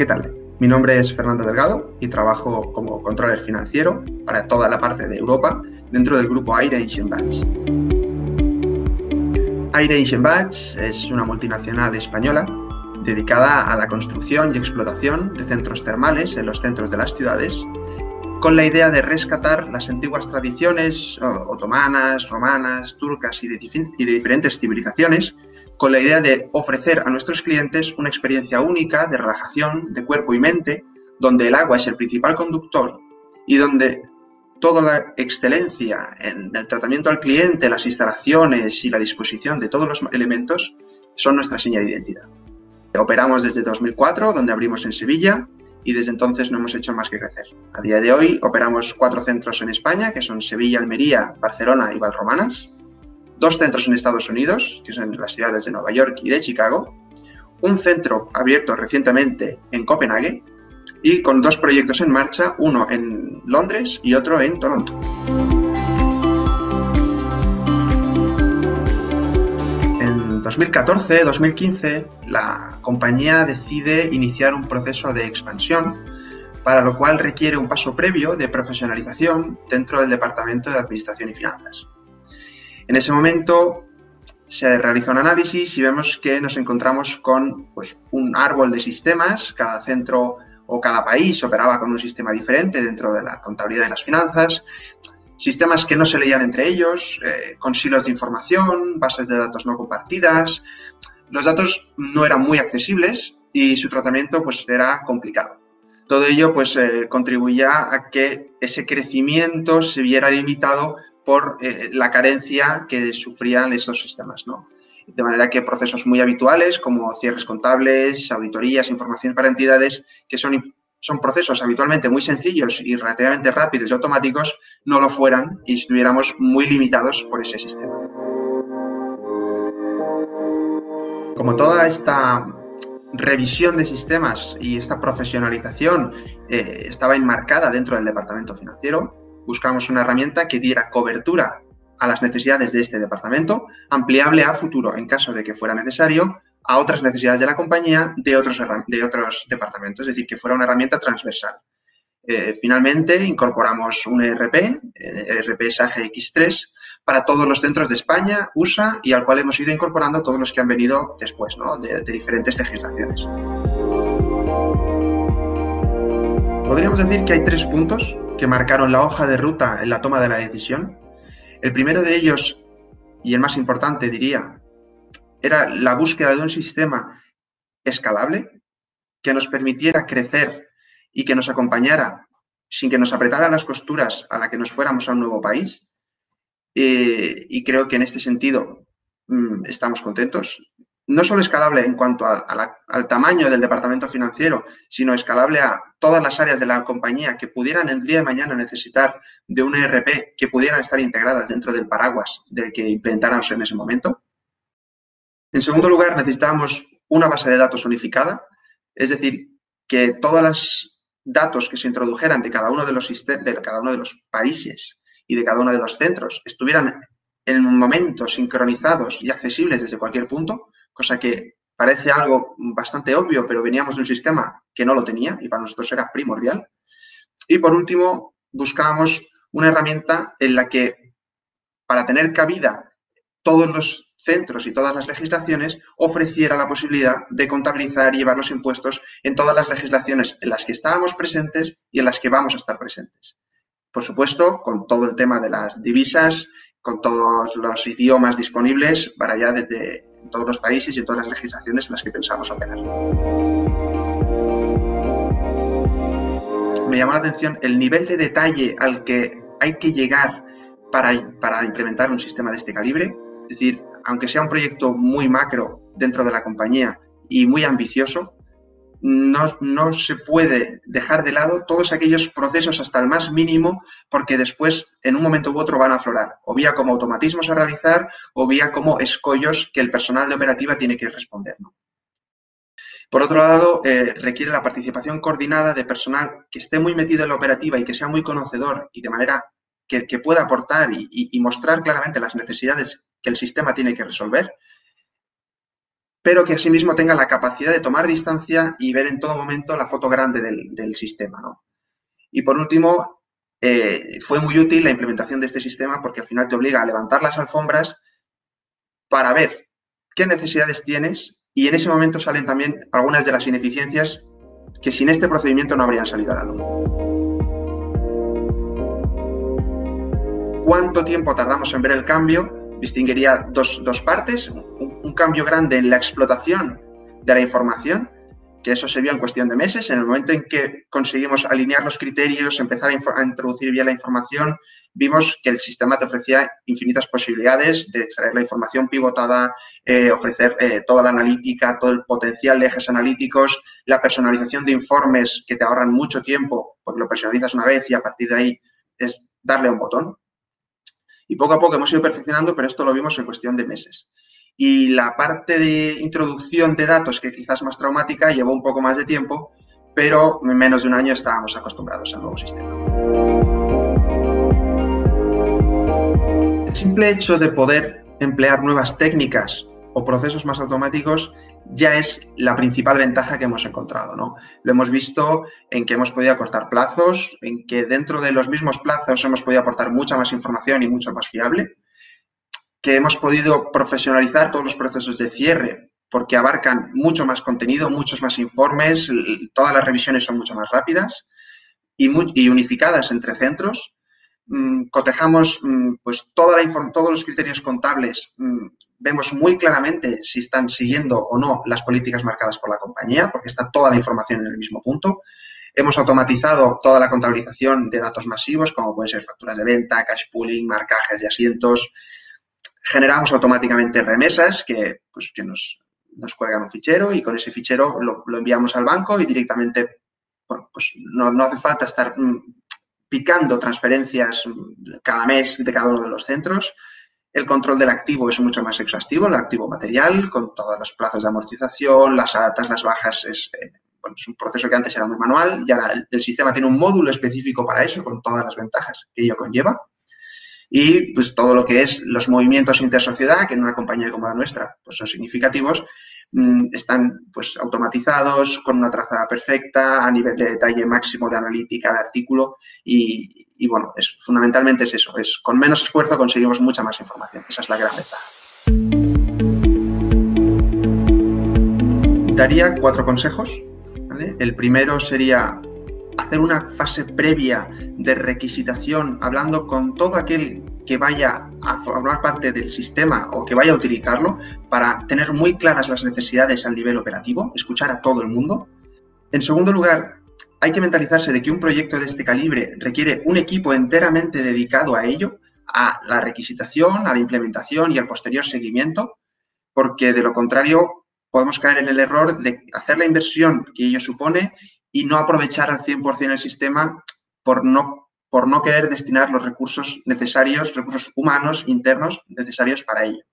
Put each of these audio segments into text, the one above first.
¿qué tal? Mi nombre es Fernando Delgado y trabajo como controller financiero para toda la parte de Europa dentro del grupo Aire Asian Batch. Aire Asian Batch es una multinacional española dedicada a la construcción y explotación de centros termales en los centros de las ciudades con la idea de rescatar las antiguas tradiciones otomanas, romanas, turcas y de, y de diferentes civilizaciones con la idea de ofrecer a nuestros clientes una experiencia única de relajación de cuerpo y mente, donde el agua es el principal conductor y donde toda la excelencia en el tratamiento al cliente, las instalaciones y la disposición de todos los elementos son nuestra seña de identidad. Operamos desde 2004, donde abrimos en Sevilla, y desde entonces no hemos hecho más que crecer. A día de hoy operamos cuatro centros en España, que son Sevilla, Almería, Barcelona y Valromanas, dos centros en Estados Unidos, que son las ciudades de Nueva York y de Chicago, un centro abierto recientemente en Copenhague y con dos proyectos en marcha, uno en Londres y otro en Toronto. En 2014-2015, la compañía decide iniciar un proceso de expansión, para lo cual requiere un paso previo de profesionalización dentro del Departamento de Administración y Finanzas. En ese momento se realiza un análisis y vemos que nos encontramos con pues, un árbol de sistemas, cada centro o cada país operaba con un sistema diferente dentro de la contabilidad y las finanzas, sistemas que no se leían entre ellos, eh, con silos de información, bases de datos no compartidas. Los datos no eran muy accesibles y su tratamiento pues, era complicado. Todo ello pues, eh, contribuía a que ese crecimiento se viera limitado por eh, la carencia que sufrían estos sistemas. De manera que procesos muy habituales como cierres contables, auditorías, información para entidades, que son, son procesos habitualmente muy sencillos y relativamente rápidos y automáticos, no lo fueran y estuviéramos muy limitados por ese sistema. Como toda esta revisión de sistemas y esta profesionalización eh, estaba enmarcada dentro del departamento financiero, buscamos una herramienta que diera cobertura a las necesidades de este departamento, ampliable a futuro en caso de que fuera necesario a otras necesidades de la compañía de otros, de otros departamentos, es decir, que fuera una herramienta transversal. Eh, finalmente, incorporamos un ERP, ERP SAGE X3, para todos los centros de España, USA, y al cual hemos ido incorporando todos los que han venido después, ¿no? de diferentes legislaciones. Podríamos decir que hay tres puntos que marcaron la hoja de ruta en la toma de la decisión. El primero de ellos, y el más importante diría, era la búsqueda de un sistema escalable que nos permitiera crecer y que nos acompañara sin que nos apretara las costuras a la que nos fuéramos a un nuevo país. Eh, y creo que en este sentido mm, estamos contentos no solo escalable en cuanto al tamaño del departamento financiero, sino escalable a todas las áreas de la compañía que pudieran el día de mañana necesitar de un ERP que pudieran estar integradas dentro del paraguas del que implementáramos en ese momento. En segundo lugar, necesitábamos una base de datos unificada, es decir, que todos los datos que se introdujeran de cada uno de los, de cada uno de los países y de cada uno de los centros estuvieran en el momento sincronizados y accesibles desde cualquier punto, cosa que parece algo bastante obvio, pero veníamos de un sistema que no lo tenía y para nosotros era primordial. Y por último, buscábamos una herramienta en la que, para tener cabida todos los centros y todas las legislaciones, ofreciera la posibilidad de contabilizar y llevar los impuestos en todas las legislaciones en las que estábamos presentes y en las que vamos a estar presentes. Por supuesto, con todo el tema de las divisas, con todos los idiomas disponibles para ya desde todos los países y en todas las legislaciones en las que pensamos operar. Me llamó la atención el nivel de detalle al que hay que llegar para, para implementar un sistema de este calibre. Es decir, aunque sea un proyecto muy macro dentro de la compañía y muy ambicioso, no, se puede dejar de lado todos aquellos procesos hasta el más mínimo porque después en un momento u otro van a aflorar, o vía como automatismos a realizar o vía como escollos que el personal de operativa tiene que responder. Por otro lado, eh, requiere la participación coordinada de personal que esté muy metido en la operativa y que sea muy conocedor y de manera que, pueda aportar y mostrar claramente las necesidades que el sistema tiene que resolver pero que asimismo tenga la capacidad de tomar distancia y ver en todo momento la foto grande del, sistema. Y por último, eh, fue muy útil la implementación de este sistema porque al final te obliga a levantar las alfombras para ver qué necesidades tienes y en ese momento salen también algunas de las ineficiencias que sin este procedimiento no habrían salido a la luz. ¿Cuánto tiempo tardamos en ver el cambio? Distinguiría dos, partes. Un, cambio grande en la explotación de la información, que eso se vio en cuestión de meses. En el momento en que conseguimos alinear los criterios, empezar a, introducir bien la información, vimos que el sistema te ofrecía infinitas posibilidades de extraer la información pivotada, eh, ofrecer eh, toda la analítica, todo el potencial de ejes analíticos, la personalización de informes que te ahorran mucho tiempo porque lo personalizas una vez y a partir de ahí es darle a un botón. Y poco a poco hemos ido perfeccionando, pero esto lo vimos en cuestión de meses. Y la parte de introducción de datos, que quizás más traumática, llevó un poco más de tiempo, pero en menos de un año estábamos acostumbrados al nuevo sistema. El simple hecho de poder emplear nuevas técnicas o procesos más automáticos ya es la principal ventaja que hemos encontrado. ¿no? Lo hemos visto en que hemos podido acortar plazos, en que dentro de los mismos plazos hemos podido aportar mucha más información y mucho más fiable, que hemos podido profesionalizar todos los procesos de cierre porque abarcan mucho más contenido, muchos más informes, todas las revisiones son mucho más rápidas y, unificadas entre centros. Mm, cotejamos mm, pues, toda la todos los criterios contables mm, vemos muy claramente si están siguiendo o no las políticas marcadas por la compañía, porque está toda la información en el mismo punto. Hemos automatizado toda la contabilización de datos masivos, como pueden ser facturas de venta, cash pooling, marcajes de asientos. Generamos automáticamente remesas que, pues, que nos, nos cuelgan un fichero y con ese fichero lo, enviamos al banco y directamente pues no, no hace falta estar mm, picando transferencias cada mes de cada uno de los centros el control del activo es mucho más exhaustivo, el activo material, con todos los plazos de amortización, las altas, las bajas, es, eh, un proceso que antes era muy manual, ya el, el, sistema tiene un módulo específico para eso, con todas las ventajas que ello conlleva. Y pues todo lo que es los movimientos intersociedad, que en una compañía como la nuestra pues son significativos, Mm, están pues automatizados, con una trazada perfecta, a nivel de detalle máximo de analítica de artículo y, bueno, es, fundamentalmente es eso, es con menos esfuerzo conseguimos mucha más información. Esa es la gran ventaja. Daría cuatro consejos. El primero sería hacer una fase previa de requisitación, hablando con todo aquel que vaya a formar parte del sistema o que vaya a utilizarlo para tener muy claras las necesidades al nivel operativo, escuchar a todo el mundo. En segundo lugar, hay que mentalizarse de que un proyecto de este calibre requiere un equipo enteramente dedicado a ello, a la requisitación, a la implementación y al posterior seguimiento, porque de lo contrario podemos caer en el error de hacer la inversión que ello supone y no aprovechar al 100% el sistema por no por no querer destinar los recursos necesarios, recursos humanos internos necesarios para ello.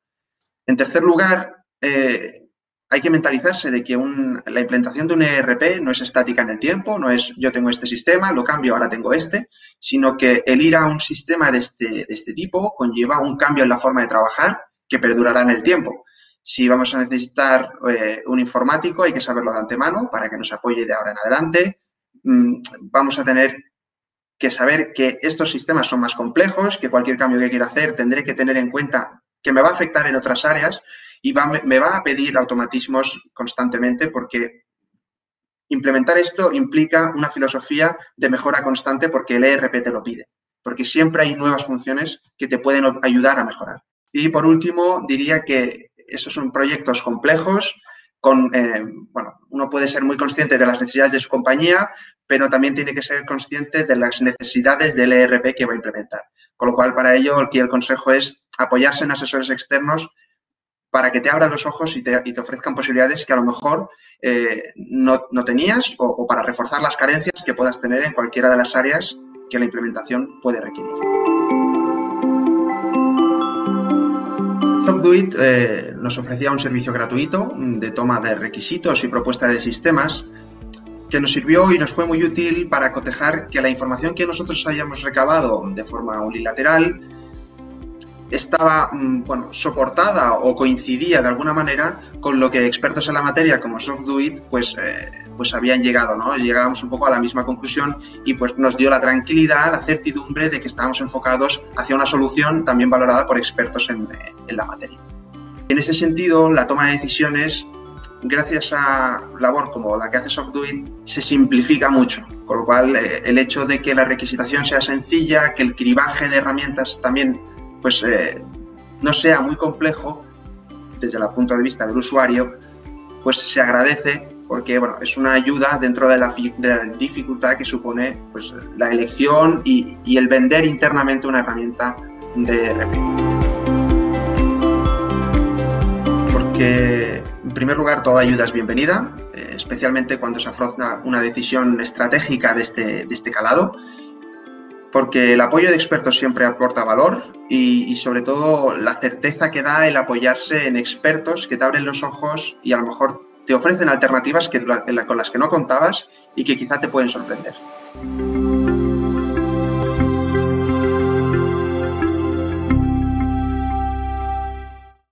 En tercer lugar, eh, hay que mentalizarse de que la implementación de un ERP no es estática en el tiempo, no es yo tengo este sistema, lo cambio, ahora tengo este, sino que el ir a un sistema de este, de este tipo conlleva un cambio en la forma de trabajar que perdurará en el tiempo. Si vamos a necesitar eh, un informático, hay que saberlo de antemano para que nos apoye de ahora en adelante. Mm, vamos a tener que saber que estos sistemas son más complejos, que cualquier cambio que quiera hacer tendré que tener en cuenta que me va a afectar en otras áreas y me va a pedir automatismos constantemente porque implementar esto implica una filosofía de mejora constante porque el ERP te lo pide, porque siempre hay nuevas funciones que te pueden ayudar a mejorar. Y por último, diría que esos son proyectos complejos, con, eh, bueno, uno puede ser muy consciente de las necesidades de su compañía, pero también tiene que ser consciente de las necesidades del ERP que va a implementar. Con lo cual, para ello, aquí el consejo es apoyarse en asesores externos para que te abran los ojos y te, ofrezcan posibilidades que a lo mejor eh, no, tenías o, para reforzar las carencias que puedas tener en cualquiera de las áreas que la implementación puede requerir. SoftDuit eh, nos ofrecía un servicio gratuito de toma de requisitos y propuesta de sistemas que nos sirvió y nos fue muy útil para cotejar que la información que nosotros hayamos recabado de forma unilateral estaba mm, bueno, soportada o coincidía de alguna manera con lo que expertos en la materia como SoftDuit pues, eh, pues habían llegado, ¿no? Llegábamos un poco a la misma conclusión y pues nos dio la tranquilidad, la certidumbre de que estábamos enfocados hacia una solución también valorada por expertos en, en la materia. En ese sentido, la toma de decisiones gracias a labor como la que hace SoftDuit, se simplifica mucho. Con lo cual, eh, el hecho de que la requisitación sea sencilla, que el cribaje de herramientas también pues, eh, no sea muy complejo desde el punto de vista del usuario, pues se agradece porque bueno, es una ayuda dentro de la, dificultad que supone pues, la elección y, el vender internamente una herramienta de RP. Porque en primer lugar, toda ayuda es bienvenida, eh, especialmente cuando se afronta una decisión estratégica de este, de este calado, porque el apoyo de expertos siempre aporta valor y, sobre todo la certeza que da el apoyarse en expertos que te abren los ojos y a lo mejor te ofrecen alternativas con las que no contabas y que quizá te pueden sorprender.